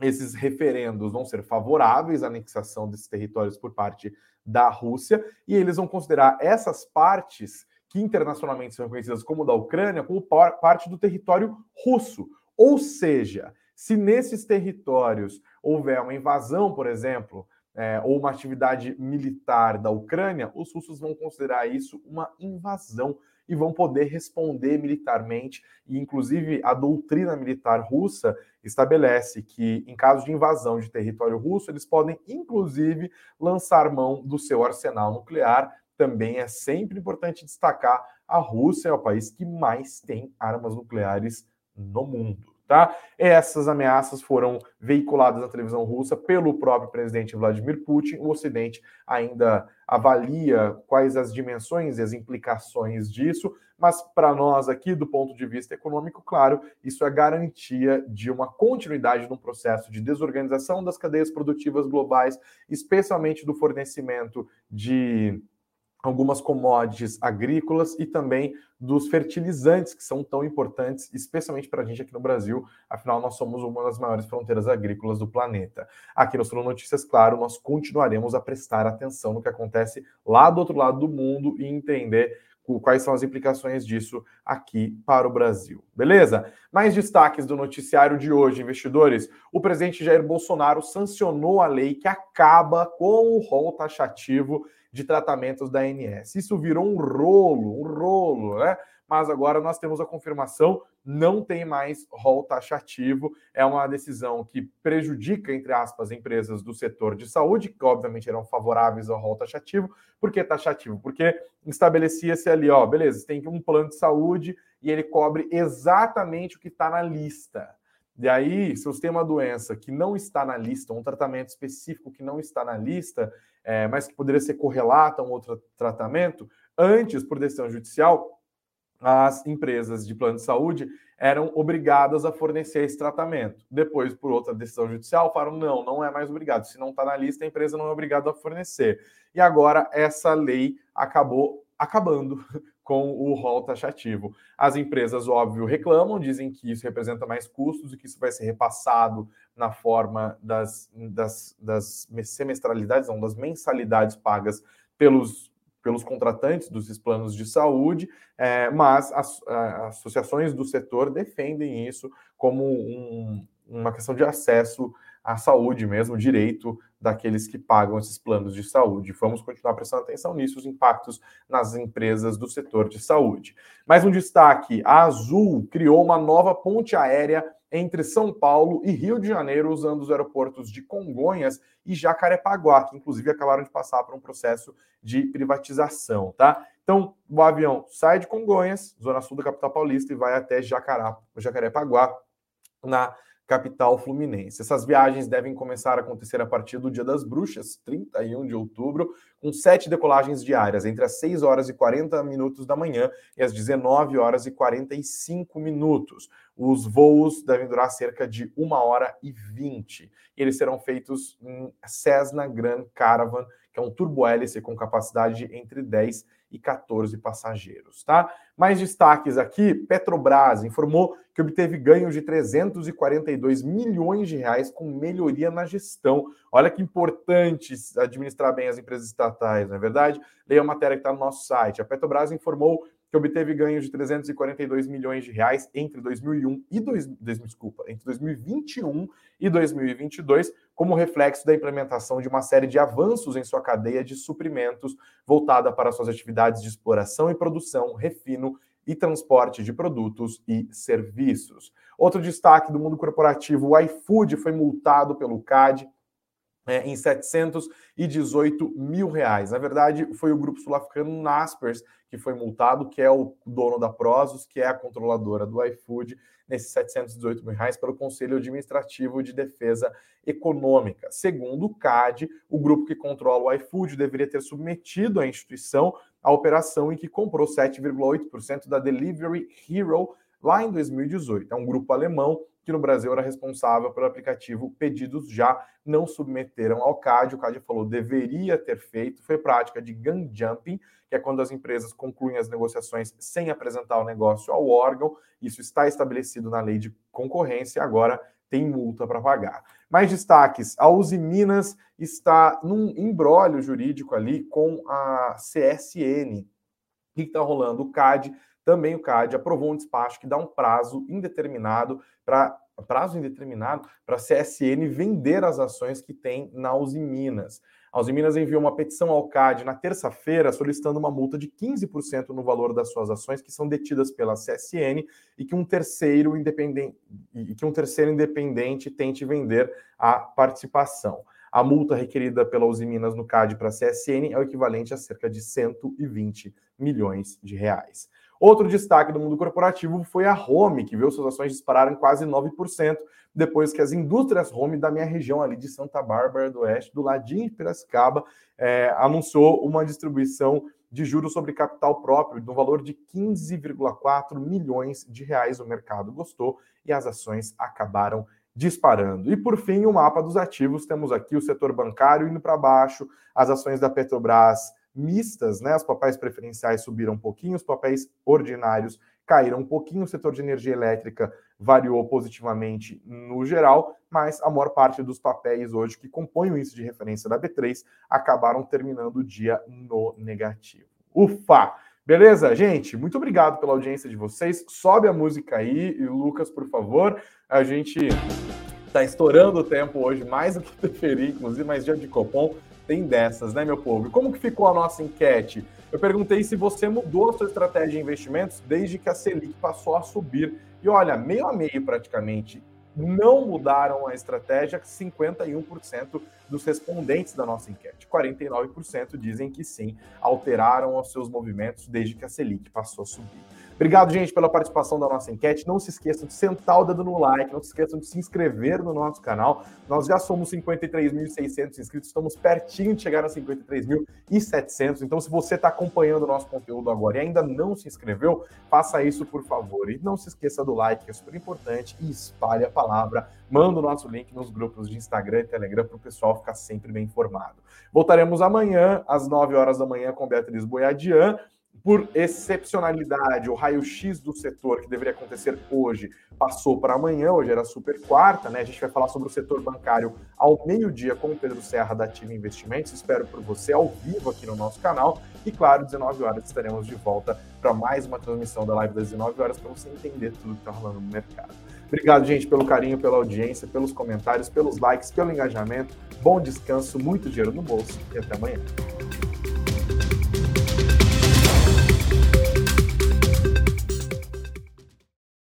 Esses referendos vão ser favoráveis à anexação desses territórios por parte da Rússia e eles vão considerar essas partes que internacionalmente são reconhecidas como da Ucrânia como parte do território russo. Ou seja, se nesses territórios houver uma invasão, por exemplo, é, ou uma atividade militar da Ucrânia, os russos vão considerar isso uma invasão e vão poder responder militarmente. E, inclusive, a doutrina militar russa estabelece que, em caso de invasão de território russo, eles podem, inclusive, lançar mão do seu arsenal nuclear. Também é sempre importante destacar: a Rússia é o país que mais tem armas nucleares no mundo. Tá? Essas ameaças foram veiculadas na televisão russa pelo próprio presidente Vladimir Putin. O Ocidente ainda avalia quais as dimensões e as implicações disso, mas para nós aqui, do ponto de vista econômico, claro, isso é garantia de uma continuidade no processo de desorganização das cadeias produtivas globais, especialmente do fornecimento de algumas commodities agrícolas e também dos fertilizantes, que são tão importantes, especialmente para a gente aqui no Brasil, afinal, nós somos uma das maiores fronteiras agrícolas do planeta. Aqui no Sul Notícias, claro, nós continuaremos a prestar atenção no que acontece lá do outro lado do mundo e entender quais são as implicações disso aqui para o Brasil. Beleza? Mais destaques do noticiário de hoje, investidores. O presidente Jair Bolsonaro sancionou a lei que acaba com o rol taxativo de tratamentos da ANS. Isso virou um rolo, um rolo, né? Mas agora nós temos a confirmação, não tem mais rol taxativo. É uma decisão que prejudica, entre aspas, empresas do setor de saúde, que obviamente eram favoráveis ao rol taxativo. Por que taxativo? Porque estabelecia-se ali, ó, beleza, tem um plano de saúde e ele cobre exatamente o que está na lista. E aí, se você tem uma doença que não está na lista, um tratamento específico que não está na lista, é, mas que poderia ser correlata a um outro tratamento, antes, por decisão judicial, as empresas de plano de saúde eram obrigadas a fornecer esse tratamento. Depois, por outra decisão judicial, falaram: não, não é mais obrigado. Se não está na lista, a empresa não é obrigada a fornecer. E agora essa lei acabou acabando com o rol taxativo. As empresas, óbvio, reclamam, dizem que isso representa mais custos e que isso vai ser repassado na forma das, das, das semestralidades, não, das mensalidades pagas pelos, pelos contratantes dos planos de saúde, é, mas as, as, associações do setor defendem isso como um, uma questão de acesso à saúde mesmo, direito daqueles que pagam esses planos de saúde. Vamos continuar prestando atenção nisso, os impactos nas empresas do setor de saúde. Mais um destaque: a Azul criou uma nova ponte aérea entre São Paulo e Rio de Janeiro, usando os aeroportos de Congonhas e Jacarepaguá, que inclusive acabaram de passar por um processo de privatização, tá? Então, o avião sai de Congonhas, zona sul da capital paulista, e vai até Jacará, Jacarepaguá, na capital fluminense. Essas viagens devem começar a acontecer a partir do Dia das Bruxas, 31 de outubro, com sete decolagens diárias, entre as 6 horas e 40 minutos da manhã e as 19 horas e 45 minutos. Os voos devem durar cerca de 1 hora e 20. E eles serão feitos em Cessna Grand Caravan, que é um turbo-hélice com capacidade entre 10 e 14 passageiros, tá? Mais destaques aqui, Petrobras informou que obteve ganhos de 342 milhões de reais com melhoria na gestão. Olha que importante administrar bem as empresas estatais, não é verdade? Leia a matéria que está no nosso site. A Petrobras informou que obteve ganhos de 342 milhões de reais entre 2001 e dois, desculpa, entre 2021 e 2022, como reflexo da implementação de uma série de avanços em sua cadeia de suprimentos voltada para suas atividades de exploração e produção, refino e transporte de produtos e serviços. Outro destaque do mundo corporativo, o iFood foi multado pelo CAD é, em 718 mil reais. Na verdade, foi o grupo sul-africano Naspers que foi multado, que é o dono da Prozos, que é a controladora do iFood, nesses 718 mil reais pelo Conselho Administrativo de Defesa Econômica. Segundo o CAD, o grupo que controla o iFood deveria ter submetido à instituição a operação em que comprou 7,8% da Delivery Hero lá em 2018. É um grupo alemão que no Brasil era responsável pelo aplicativo Pedidos Já, não submeteram ao CAD. O CAD falou deveria ter feito, foi prática de gun jumping, que é quando as empresas concluem as negociações sem apresentar o negócio ao órgão. Isso está estabelecido na lei de concorrência, agora tem multa para pagar. Mais destaques: a Uzi Minas está num embrólio jurídico ali com a CSN. O que está rolando? O CAD, também o CAD, aprovou um despacho que dá um prazo indeterminado para prazo indeterminado para a CSN vender as ações que tem na Uzi Minas. A Uzi Minas enviou uma petição ao CAD na terça-feira solicitando uma multa de 15% no valor das suas ações que são detidas pela CSN e que um terceiro independente e que um terceiro independente tente vender a participação. A multa requerida pela Uzi Minas no CAD para a CSN é o equivalente a cerca de 120 milhões de reais. Outro destaque do mundo corporativo foi a Home, que viu suas ações dispararem quase 9%, depois que as indústrias Home da minha região ali de Santa Bárbara do Oeste, do ladinho de Piracicaba, é, anunciou uma distribuição de juros sobre capital próprio no valor de 15,4 milhões de reais. O mercado gostou e as ações acabaram disparando. E por fim, o mapa dos ativos, temos aqui o setor bancário indo para baixo, as ações da Petrobras mistas, né? Os papéis preferenciais subiram um pouquinho, os papéis ordinários caíram um pouquinho, o setor de energia elétrica variou positivamente no geral, mas a maior parte dos papéis hoje que compõem o índice de referência da B3 acabaram terminando o dia no negativo. Ufa! Beleza, gente? Muito obrigado pela audiência de vocês. Sobe a música aí, e Lucas, por favor. A gente está estourando o tempo hoje, mais do que preferir, inclusive, mas dia de Copom tem dessas, né, meu povo? E como que ficou a nossa enquete? Eu perguntei se você mudou a sua estratégia de investimentos desde que a Selic passou a subir. E olha, meio a meio praticamente não mudaram a estratégia, 51% dos respondentes da nossa enquete. 49% dizem que sim, alteraram os seus movimentos desde que a Selic passou a subir. Obrigado, gente, pela participação da nossa enquete. Não se esqueçam de sentar o dedo no like, não se esqueçam de se inscrever no nosso canal. Nós já somos 53.600 inscritos, estamos pertinho de chegar a 53.700. Então, se você está acompanhando o nosso conteúdo agora e ainda não se inscreveu, faça isso, por favor. E não se esqueça do like, que é super importante, e espalhe a palavra. Manda o nosso link nos grupos de Instagram e Telegram para o pessoal ficar sempre bem informado. Voltaremos amanhã, às 9 horas da manhã, com Beatriz Boiadian por excepcionalidade, o raio-x do setor que deveria acontecer hoje passou para amanhã, hoje era super quarta, né? A gente vai falar sobre o setor bancário ao meio-dia com o Pedro Serra da Ativa Investimentos. Espero por você ao vivo aqui no nosso canal. E claro, 19 horas estaremos de volta para mais uma transmissão da live das 19 horas para você entender tudo que está rolando no mercado. Obrigado, gente, pelo carinho, pela audiência, pelos comentários, pelos likes, pelo engajamento. Bom descanso, muito dinheiro no bolso e até amanhã.